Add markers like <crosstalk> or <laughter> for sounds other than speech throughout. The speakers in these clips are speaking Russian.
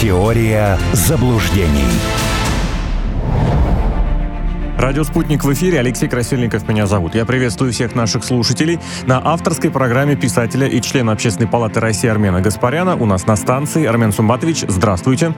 Теория заблуждений. Радио «Спутник» в эфире. Алексей Красильников меня зовут. Я приветствую всех наших слушателей на авторской программе писателя и члена Общественной палаты России Армена Гаспаряна. У нас на станции Армен Сумбатович. Здравствуйте.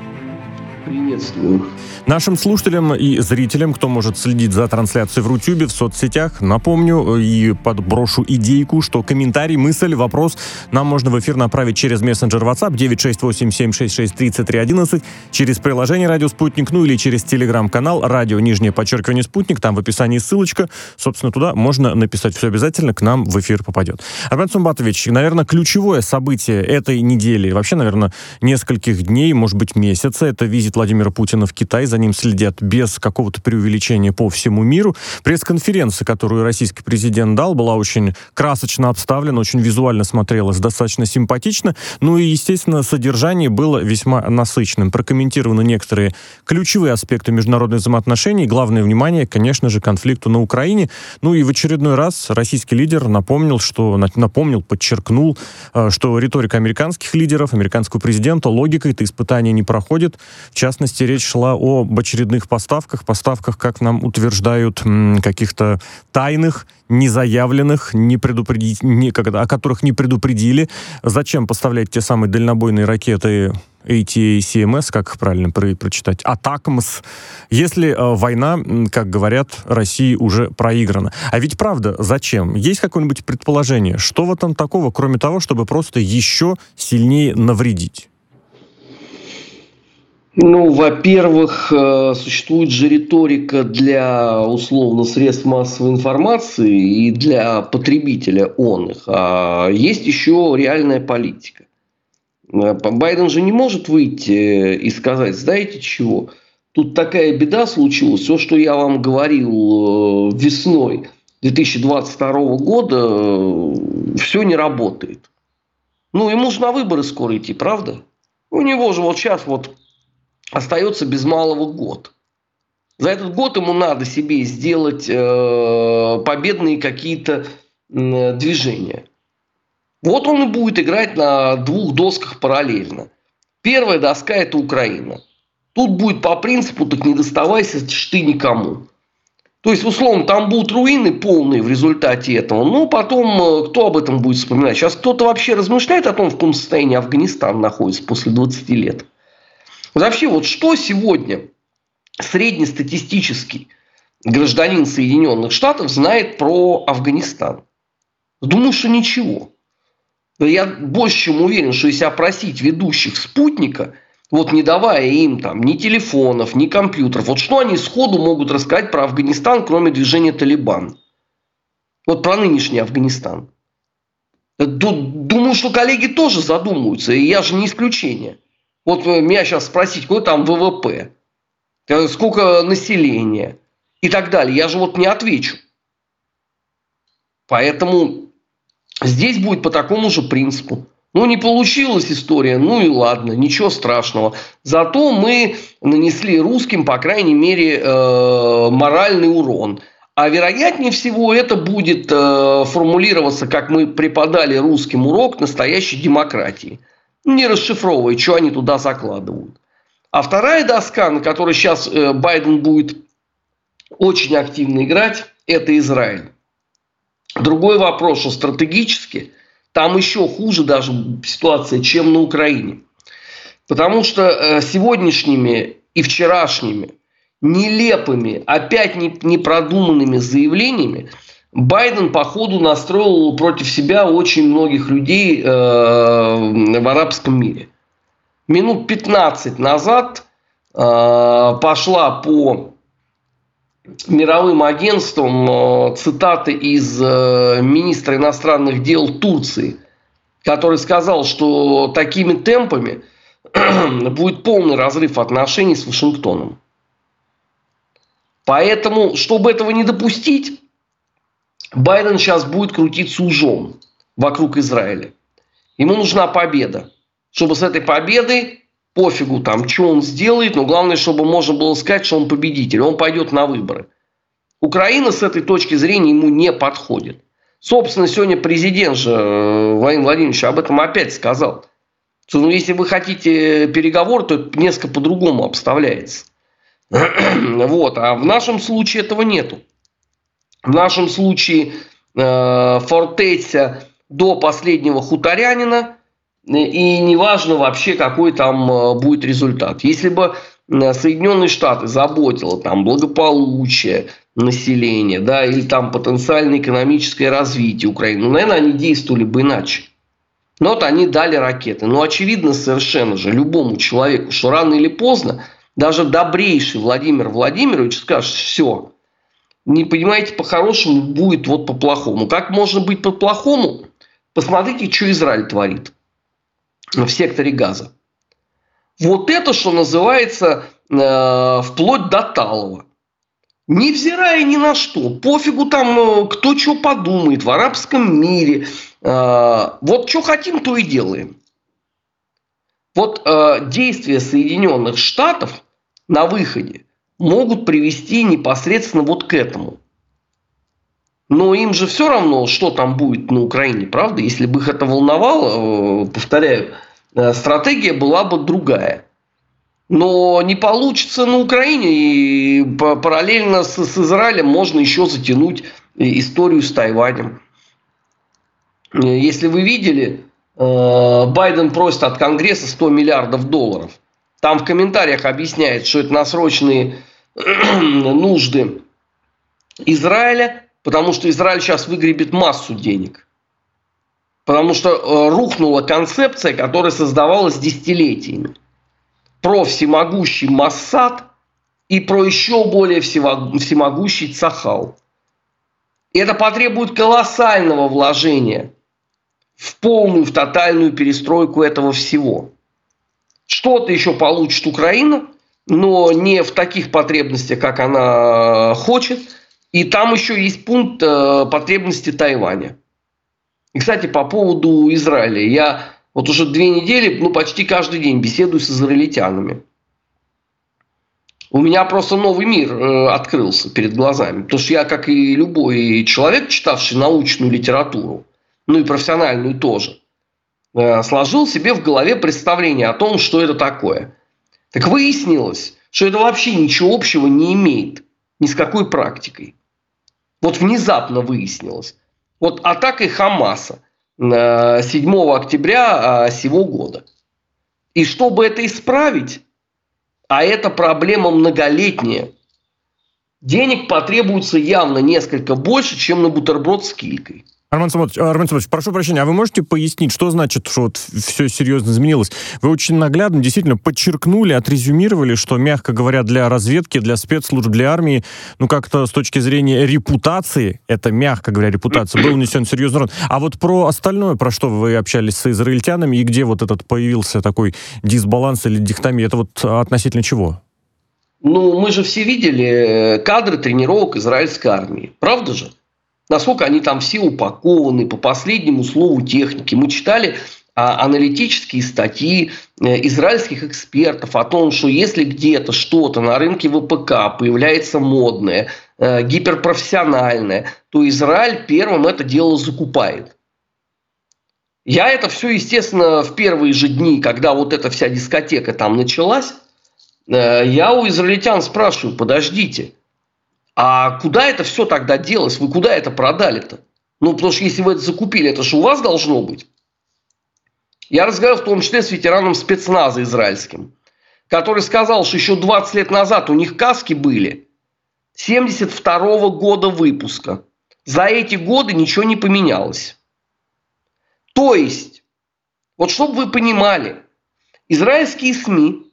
Приветствую. Нашим слушателям и зрителям, кто может следить за трансляцией в Рутюбе, в соцсетях, напомню и подброшу идейку, что комментарий, мысль, вопрос нам можно в эфир направить через мессенджер WhatsApp 968-766-3311, через приложение «Радио Спутник», ну или через телеграм-канал «Радио Нижнее подчеркивание Спутник», там в описании ссылочка, собственно, туда можно написать все обязательно, к нам в эфир попадет. Армен Сумбатович, наверное, ключевое событие этой недели, вообще, наверное, нескольких дней, может быть, месяца, это визит Владимира Путина в Китай, за ним следят без какого-то преувеличения по всему миру. Пресс-конференция, которую российский президент дал, была очень красочно обставлена, очень визуально смотрелась, достаточно симпатично. Ну и, естественно, содержание было весьма насыщенным. Прокомментированы некоторые ключевые аспекты международных взаимоотношений. Главное внимание, конечно же, конфликту на Украине. Ну и в очередной раз российский лидер напомнил, что напомнил, подчеркнул, э, что риторика американских лидеров, американского президента, логика это испытание не проходит. В частности, речь шла об очередных поставках, поставках, как нам утверждают, каких-то тайных, незаявленных, не предупредить, не, когда, о которых не предупредили. Зачем поставлять те самые дальнобойные ракеты ATA CMS, как их правильно про прочитать, Атакмс, если э, война, как говорят, России уже проиграна. А ведь правда, зачем? Есть какое-нибудь предположение, что в этом такого, кроме того, чтобы просто еще сильнее навредить? Ну, во-первых, э, существует же риторика для, условно, средств массовой информации и для потребителя он их. А есть еще реальная политика. Э, Байден же не может выйти и сказать, знаете чего, тут такая беда случилась, все, что я вам говорил э, весной 2022 года, все не работает. Ну, ему же на выборы скоро идти, правда? У него же вот сейчас вот остается без малого год. За этот год ему надо себе сделать э, победные какие-то э, движения. Вот он и будет играть на двух досках параллельно. Первая доска – это Украина. Тут будет по принципу «так не доставайся ты никому». То есть, условно, там будут руины полные в результате этого. Но потом э, кто об этом будет вспоминать? Сейчас кто-то вообще размышляет о том, в каком состоянии Афганистан находится после 20 лет. Вообще, вот что сегодня среднестатистический гражданин Соединенных Штатов знает про Афганистан? Думаю, что ничего. Я больше чем уверен, что если опросить ведущих спутника, вот не давая им там ни телефонов, ни компьютеров, вот что они сходу могут рассказать про Афганистан, кроме движения Талибан? Вот про нынешний Афганистан. Думаю, что коллеги тоже задумываются, и я же не исключение. Вот меня сейчас спросить, какой там ВВП, э, сколько населения и так далее. Я же вот не отвечу. Поэтому здесь будет по такому же принципу. Ну, не получилась история, ну и ладно, ничего страшного. Зато мы нанесли русским, по крайней мере, э, моральный урон. А вероятнее всего это будет э, формулироваться, как мы преподали русским урок настоящей демократии – не расшифровывая, что они туда закладывают. А вторая доска, на которой сейчас э, Байден будет очень активно играть, это Израиль. Другой вопрос, что стратегически там еще хуже даже ситуация, чем на Украине. Потому что э, сегодняшними и вчерашними нелепыми, опять непродуманными заявлениями Байден, по ходу, настроил против себя очень многих людей э, в арабском мире. Минут 15 назад э, пошла по мировым агентствам э, цитаты из министра иностранных дел Турции, который сказал, что такими темпами <clears throat> будет полный разрыв отношений с Вашингтоном. Поэтому, чтобы этого не допустить, Байден сейчас будет крутиться ужом вокруг Израиля. Ему нужна победа. Чтобы с этой победой, пофигу там, что он сделает, но главное, чтобы можно было сказать, что он победитель. Он пойдет на выборы. Украина с этой точки зрения ему не подходит. Собственно, сегодня президент же э, Владимир Владимирович об этом опять сказал. Ну, если вы хотите переговор, то это несколько по-другому обставляется. <clears throat> Вот. А в нашем случае этого нету. В нашем случае э, фортеця до последнего хуторянина, и неважно вообще, какой там э, будет результат. Если бы э, Соединенные Штаты заботило там благополучие населения, да, или там потенциальное экономическое развитие Украины, ну, наверное, они действовали бы иначе. Но вот они дали ракеты. Но очевидно совершенно же любому человеку, что рано или поздно даже добрейший Владимир Владимирович скажет, все, не понимаете, по-хорошему будет вот по-плохому. Как можно быть по-плохому? Посмотрите, что Израиль творит в секторе газа. Вот это, что называется, э, вплоть до Талова. Невзирая ни на что, пофигу там, э, кто что подумает в арабском мире. Э, вот что хотим, то и делаем. Вот э, действия Соединенных Штатов на выходе могут привести непосредственно вот к этому. Но им же все равно, что там будет на Украине, правда? Если бы их это волновало, э, повторяю, э, стратегия была бы другая. Но не получится на Украине, и параллельно с, с Израилем можно еще затянуть историю с Тайванем. Э, если вы видели, Байден просит от Конгресса 100 миллиардов долларов. Там в комментариях объясняет, что это на срочные <clears throat> нужды Израиля, потому что Израиль сейчас выгребет массу денег. Потому что э, рухнула концепция, которая создавалась десятилетиями. Про всемогущий Массад и про еще более всемогущий Цахал. И это потребует колоссального вложения в полную, в тотальную перестройку этого всего. Что-то еще получит Украина, но не в таких потребностях, как она хочет – и там еще есть пункт э, потребности Тайваня. И, кстати, по поводу Израиля. Я вот уже две недели, ну, почти каждый день беседую с израильтянами. У меня просто новый мир э, открылся перед глазами. Потому что я, как и любой человек, читавший научную литературу, ну и профессиональную тоже, э, сложил себе в голове представление о том, что это такое. Так выяснилось, что это вообще ничего общего не имеет ни с какой практикой. Вот внезапно выяснилось. Вот атакой Хамаса 7 э, октября э, сего года. И чтобы это исправить, а эта проблема многолетняя, денег потребуется явно несколько больше, чем на бутерброд с килькой. Арман Самотович, Арман Самотович, прошу прощения, а вы можете пояснить, что значит, что вот все серьезно изменилось? Вы очень наглядно, действительно, подчеркнули, отрезюмировали, что, мягко говоря, для разведки, для спецслужб, для армии, ну, как-то с точки зрения репутации, это, мягко говоря, репутация, был нанесен серьезный урон. А вот про остальное, про что вы общались с израильтянами, и где вот этот появился такой дисбаланс или дихтомия, это вот относительно чего? Ну, мы же все видели э, кадры тренировок израильской армии. Правда же? Насколько они там все упакованы по последнему слову техники. Мы читали а, аналитические статьи э, израильских экспертов о том, что если где-то что-то на рынке ВПК появляется модное, э, гиперпрофессиональное, то Израиль первым это дело закупает. Я это все, естественно, в первые же дни, когда вот эта вся дискотека там началась, э, я у израильтян спрашиваю, подождите, а куда это все тогда делось? Вы куда это продали-то? Ну, потому что если вы это закупили, это же у вас должно быть. Я разговаривал в том числе с ветераном спецназа израильским, который сказал, что еще 20 лет назад у них каски были 72 -го года выпуска. За эти годы ничего не поменялось. То есть, вот чтобы вы понимали, израильские СМИ,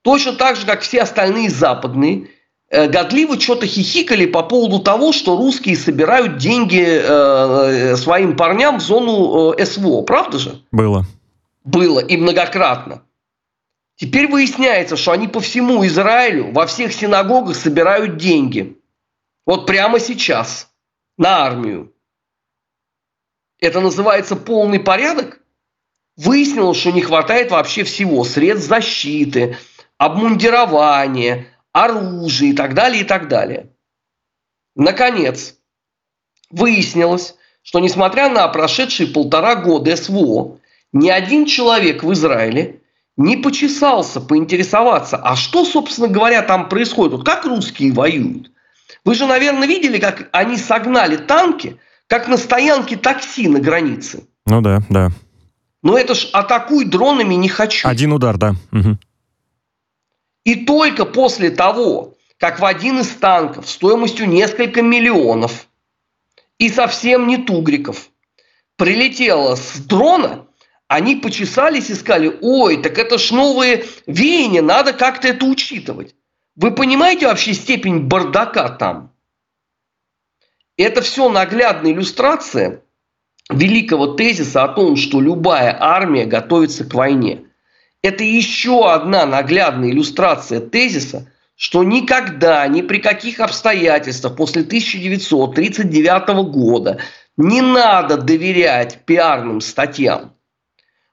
точно так же, как все остальные западные, годливо что-то хихикали по поводу того, что русские собирают деньги э, э своим парням в зону э, СВО. Правда же? Было. Было и многократно. Теперь выясняется, что они по всему Израилю во всех синагогах собирают деньги. Вот прямо сейчас. На армию. Это называется полный порядок? Выяснилось, что не хватает вообще всего. Средств защиты, обмундирования, оружие и так далее, и так далее. Наконец, выяснилось, что несмотря на прошедшие полтора года СВО, ни один человек в Израиле не почесался поинтересоваться, а что, собственно говоря, там происходит? Вот как русские воюют? Вы же, наверное, видели, как они согнали танки, как на стоянке такси на границе. Ну да, да. Но это ж атакуй дронами не хочу. Один удар, да. Угу. И только после того, как в один из танков стоимостью несколько миллионов и совсем не тугриков прилетело с дрона, они почесались и сказали, ой, так это ж новые веяния, надо как-то это учитывать. Вы понимаете вообще степень бардака там? Это все наглядная иллюстрация великого тезиса о том, что любая армия готовится к войне. Это еще одна наглядная иллюстрация тезиса, что никогда, ни при каких обстоятельствах после 1939 года не надо доверять пиарным статьям.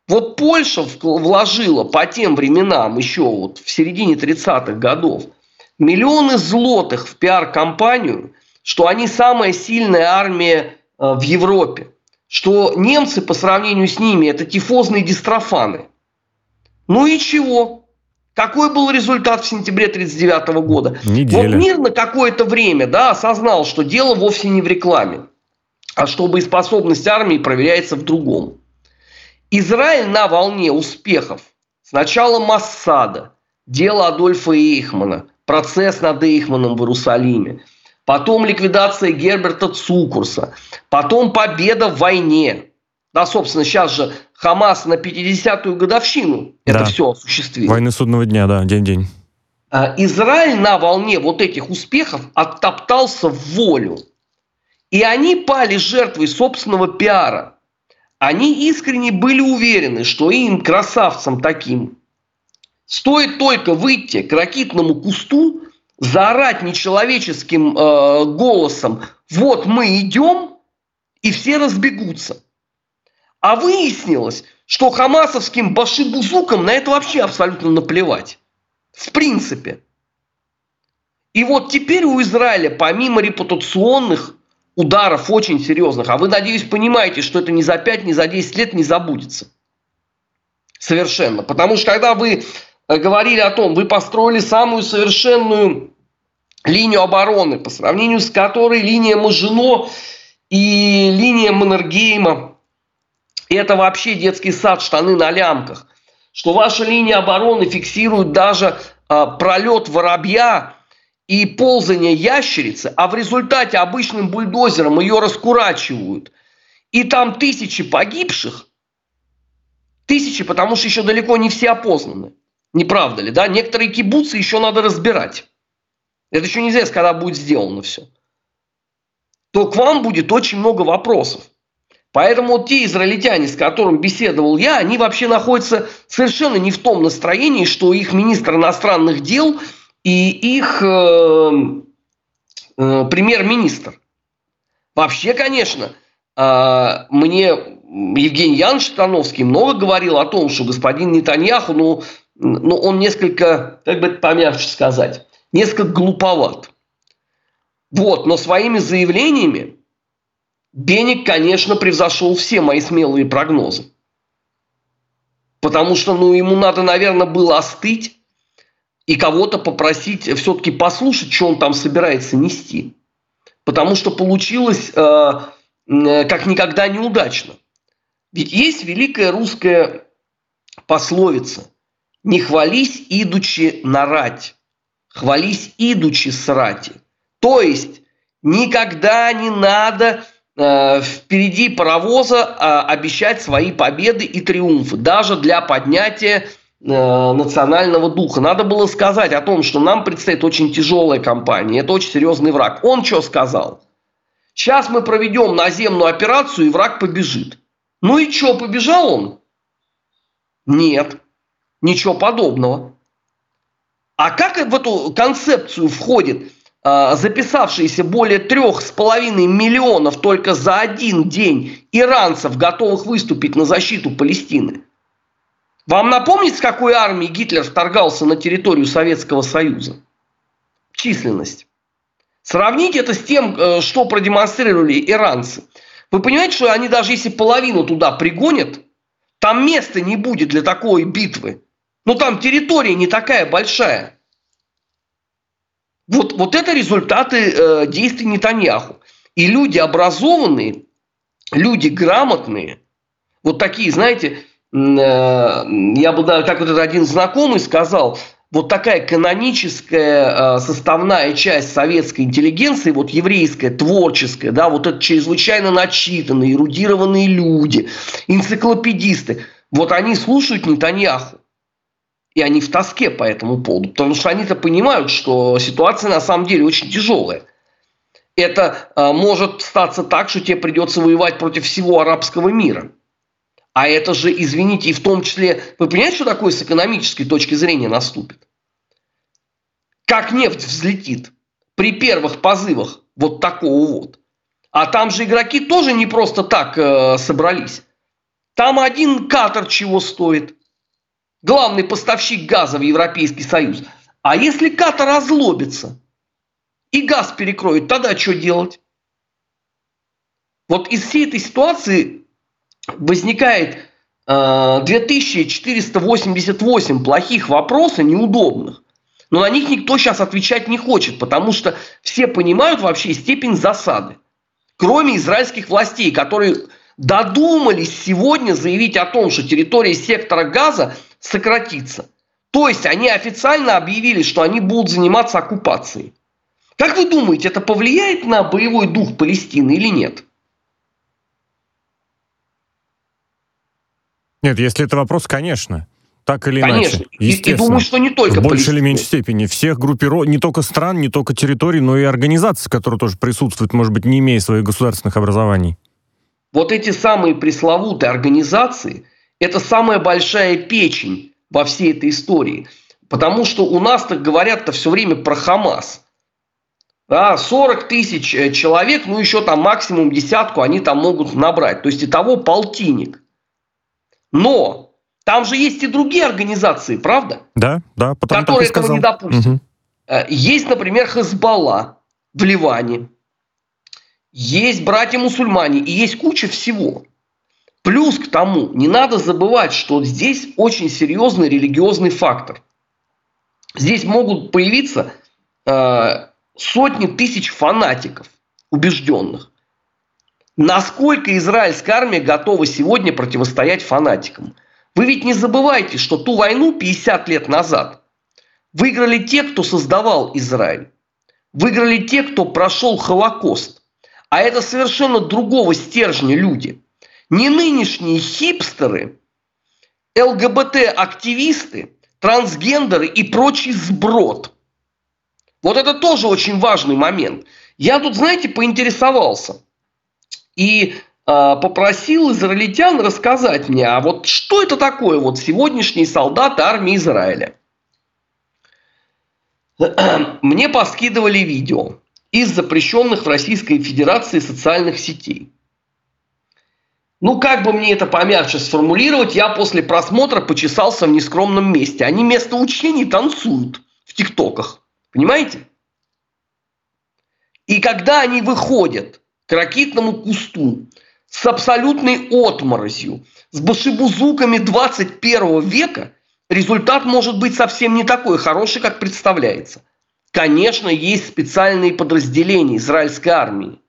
Вот Польша вложила по тем временам, еще вот в середине 30-х годов, миллионы злотых в пиар-компанию, что они самая сильная армия э, в Европе, что немцы по сравнению с ними это тифозные дистрофаны. Ну и чего? Какой был результат в сентябре 1939 года? Неделя. Вот мир на какое-то время да, осознал, что дело вовсе не в рекламе, а что боеспособность армии проверяется в другом. Израиль на волне успехов. Сначала Массада, дело Адольфа Эйхмана, процесс над Эйхманом в Иерусалиме. Потом ликвидация Герберта Цукурса. Потом победа в войне. Да, собственно, сейчас же Хамас на 50-ю годовщину да. это все осуществил. Войны судного дня, да, день-день. А, Израиль на волне вот этих успехов оттоптался в волю. И они пали жертвой собственного пиара – они искренне были уверены, что им, красавцам таким, стоит только выйти к ракитному кусту, заорать нечеловеческим э, голосом «Вот мы идем», и все разбегутся. А выяснилось, что хамасовским башибузукам на это вообще абсолютно наплевать. В принципе. И вот теперь у Израиля, помимо репутационных ударов очень серьезных. А вы, надеюсь, понимаете, что это не за 5, не за 10 лет не забудется. Совершенно. Потому что когда вы э, говорили о том, вы построили самую совершенную линию обороны, по сравнению с которой линия Мажино и линия Маннергейма – это вообще детский сад, штаны на лямках. Что ваша линия обороны фиксирует даже э, пролет воробья и ползание ящерицы, а в результате обычным бульдозером ее раскурачивают, и там тысячи погибших, тысячи, потому что еще далеко не все опознаны. Не правда ли, да? Некоторые кибуцы еще надо разбирать. Это еще неизвестно, когда будет сделано все. То к вам будет очень много вопросов. Поэтому вот те израильтяне, с которыми беседовал я, они вообще находятся совершенно не в том настроении, что их министр иностранных дел – и их э, э, премьер-министр. Вообще, конечно, э, мне Евгений Янович Тановский много говорил о том, что господин Нетаньяху, ну, ну он несколько, как бы помягче сказать, несколько глуповат. Вот, но своими заявлениями Беник, конечно, превзошел все мои смелые прогнозы. Потому что, ну, ему надо, наверное, было остыть, и кого-то попросить все-таки послушать, что он там собирается нести. Потому что получилось э, как никогда неудачно. Ведь есть великая русская пословица «Не хвались, идучи нарать, хвались, идучи срати». То есть никогда не надо впереди паровоза э, обещать свои победы и триумфы, даже для поднятия Э, национального духа. Надо было сказать о том, что нам предстоит очень тяжелая кампания, это очень серьезный враг. Он что сказал? Сейчас мы проведем наземную операцию, и враг побежит. Ну и что, побежал он? Нет, ничего подобного. А как в эту концепцию входит э, записавшиеся более трех с половиной миллионов только за один день иранцев, готовых выступить на защиту Палестины? Вам напомнить, с какой армией Гитлер вторгался на территорию Советского Союза? Численность. Сравните это с тем, э, что продемонстрировали иранцы. Вы понимаете, что они даже если половину туда пригонят, Там места не будет для такой битвы. Ну там территория не такая большая. Вот, вот это результаты э, действий Нетаньяху. И люди образованные, люди грамотные, вот такие, знаете, э, я бы, да, как вот этот один знакомый сказал, вот такая каноническая э, составная часть советской интеллигенции, вот еврейская, творческая, да, вот это чрезвычайно начитанные, эрудированные люди, энциклопедисты, вот они слушают Нетаньяху. И они в тоске по этому поводу, потому что они-то понимают, что ситуация на самом деле очень тяжелая. Это э, может статься так, что тебе придется воевать против всего арабского мира. А это же, извините, и в том числе, вы понимаете, что такое с экономической точки зрения наступит? Как нефть взлетит при первых позывах вот такого вот. А там же игроки тоже не просто так э, собрались. Там один катер чего стоит. Главный поставщик газа в Европейский Союз. А если катер разлобится и газ перекроет, тогда что делать? Вот из всей этой ситуации возникает 2488 э, плохих вопросов, неудобных. Но на них никто сейчас отвечать не хочет, потому что все понимают вообще степень засады. Кроме израильских властей, которые додумались сегодня заявить о том, что территория сектора газа сократится. То есть они официально объявили, что они будут заниматься оккупацией. Как вы думаете, это повлияет на боевой дух Палестины или нет? Нет, если это вопрос, конечно. Так или Конечно. иначе. Естественно. И, и думаю, что не только В большей или меньшей степени. Всех группиров, не только стран, не только территорий, но и организаций, которые тоже присутствуют, может быть, не имея своих государственных образований. Вот эти самые пресловутые организации – это самая большая печень во всей этой истории. Потому что у нас так говорят-то все время про Хамас. Да, 40 тысяч э, человек, ну еще там максимум десятку они там могут набрать. То есть и того полтинник. Но там же есть и другие организации, правда? Да, да, потому которые этого не допустят. Угу. Есть, например, Хазбалла в Ливане. Есть братья-мусульмане и есть куча всего. Плюс к тому, не надо забывать, что здесь очень серьезный религиозный фактор. Здесь могут появиться э, сотни тысяч фанатиков, убежденных. Насколько израильская армия готова сегодня противостоять фанатикам? Вы ведь не забывайте, что ту войну 50 лет назад выиграли те, кто создавал Израиль. Выиграли те, кто прошел Холокост. А это совершенно другого стержня люди. Не нынешние хипстеры, ЛГБТ-активисты, трансгендеры и прочий сброд. Вот это тоже очень важный момент. Я тут, знаете, поинтересовался – и э, попросил израильтян рассказать мне, а вот что это такое вот сегодняшний солдат армии Израиля. <clears throat> Мне поскидывали видео из запрещенных в Российской Федерации социальных сетей. Ну, как бы мне это помягче сформулировать, я после просмотра почесался в нескромном месте. Они вместо учений танцуют в тиктоках. Понимаете? И когда они выходят к ракитному кусту с абсолютной отморозью, с башибузуками 21 века, результат может быть совсем не такой хороший, как представляется. Конечно, есть специальные подразделения израильской армии,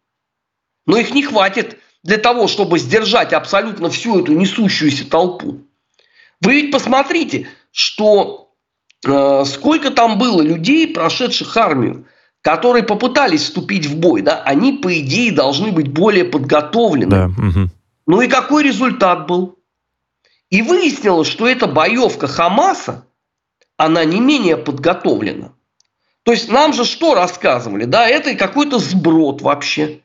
но их не хватит для того, чтобы сдержать абсолютно всю эту несущуюся толпу. Вы ведь посмотрите, что э, сколько там было людей, прошедших армию которые попытались вступить в бой, да, они, по идее, должны быть более подготовлены. Да, угу. Ну и какой результат был? И выяснилось, что эта боевка Хамаса, она не менее подготовлена. То есть нам же что рассказывали? Да, это какой-то сброд вообще,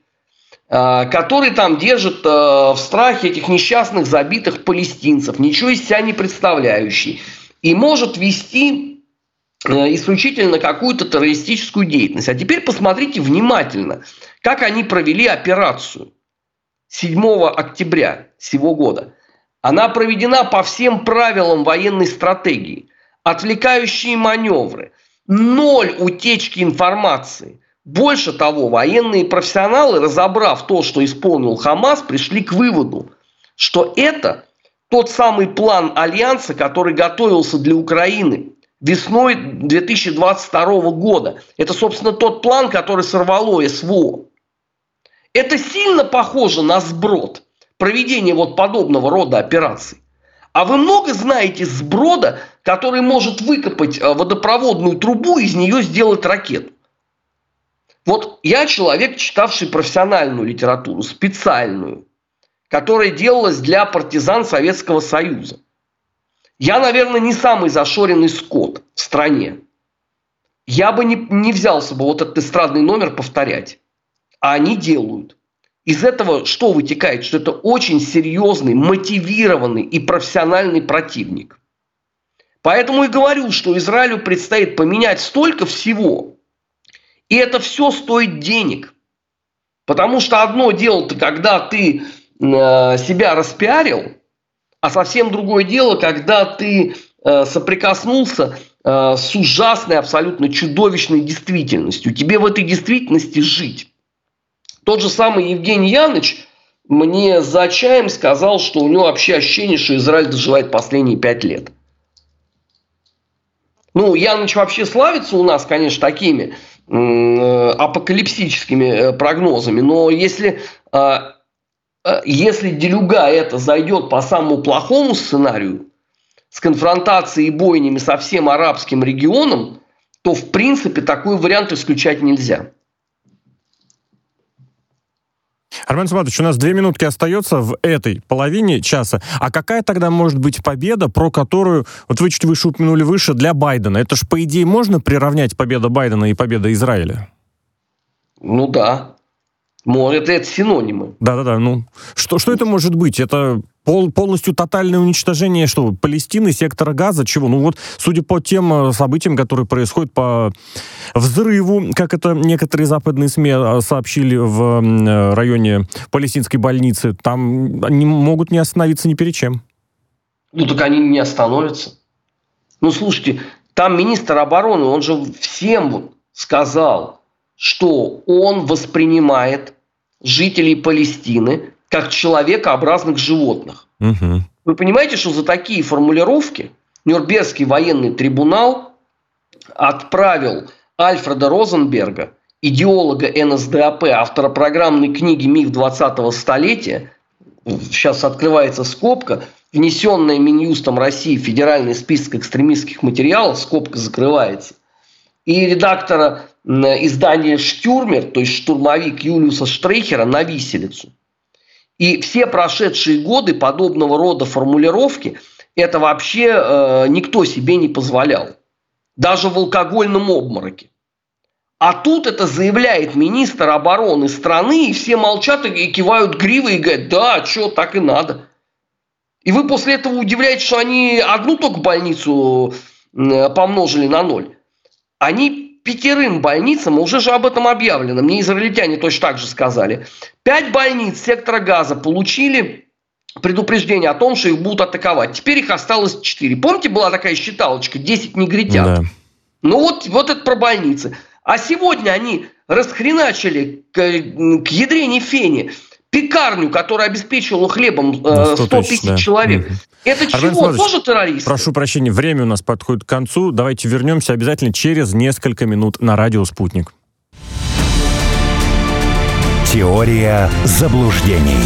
а, который там держит а, в страхе этих несчастных забитых палестинцев, ничего из себя не представляющий, и может вести Э, исключительно какую-то террористическую деятельность. А теперь посмотрите внимательно, как они провели операцию 7 октября сего года. Она проведена по всем правилам военной стратегии. Отвлекающие маневры, ноль утечки информации. Больше того, военные профессионалы, разобрав то, что исполнил Хамас, пришли к выводу, что это тот самый план Альянса, который готовился для Украины весной 2022 года. Это, собственно, тот план, который сорвало СВО. Это сильно похоже на сброд проведения вот подобного рода операций. А вы много знаете сброда, который может выкопать э, водопроводную трубу и из нее сделать ракету? Вот я человек, читавший профессиональную литературу, специальную, которая делалась для партизан Советского Союза. Я, наверное, не самый зашоренный скот в стране. Я бы не, не взялся бы вот этот эстрадный номер повторять. А они делают. Из этого что вытекает? Что это очень серьезный, мотивированный и профессиональный противник. Поэтому и говорю, что Израилю предстоит поменять столько всего, и это все стоит денег. Потому что одно дело, когда ты э, себя распиарил, а совсем другое дело, когда ты э, соприкоснулся э, с ужасной, абсолютно чудовищной действительностью. Тебе в этой действительности жить. Тот же самый Евгений Яныч мне за чаем сказал, что у него вообще ощущение, что Израиль доживает последние пять лет. Ну, Яныч вообще славится у нас, конечно, такими э, апокалипсическими э, прогнозами, но если, э, э, если Делюга это зайдет по самому плохому сценарию, с конфронтацией и бойнями со всем арабским регионом, то в принципе такой вариант исключать нельзя. Армен Саматович, у нас две минутки остается в этой половине часа. А какая тогда может быть победа, про которую, вот вы чуть выше упомянули выше, для Байдена? Это же, по идее, можно приравнять победа Байдена и победа Израиля? Ну да. Может, это синонимы. Да-да-да. Ну, что, что это может быть? Это пол, полностью тотальное уничтожение что? Палестины, сектора Газа, чего? Ну вот, судя по тем э, событиям, которые происходят по взрыву, как это некоторые западные СМИ э, сообщили в э, районе палестинской больницы, там они могут не остановиться ни перед чем. Ну так они не остановятся. Ну слушайте, там министр обороны, он же всем сказал, что он воспринимает жителей Палестины как человекообразных животных. Угу. Вы понимаете, что за такие формулировки Нюрнбергский военный трибунал отправил Альфреда Розенберга, идеолога НСДАП, автора программной книги «Миф 20-го столетия», сейчас открывается скобка, внесенная Минюстом России в федеральный список экстремистских материалов, скобка закрывается, и редактора издания «Штюрмер», то есть штурмовик Юлиуса Штрейхера, на виселицу. И все прошедшие годы подобного рода формулировки это вообще э, никто себе не позволял. Даже в алкогольном обмороке. А тут это заявляет министр обороны страны, и все молчат и кивают гривой и говорят, да, что, так и надо. И вы после этого удивляетесь, что они одну только больницу помножили на ноль. Они пятерым больницам, уже же об этом объявлено, мне израильтяне точно так же сказали, пять больниц сектора газа получили предупреждение о том, что их будут атаковать. Теперь их осталось четыре. Помните, была такая считалочка, 10 негритят? Да. Ну вот, вот это про больницы. А сегодня они расхреначили к, к ядрене фене пекарню, которая обеспечивала хлебом э, 100 тысяч да. человек. Угу. Это Армен чего? Тоже террористы? Прошу прощения, время у нас подходит к концу. Давайте вернемся обязательно через несколько минут на радио «Спутник». Теория заблуждений.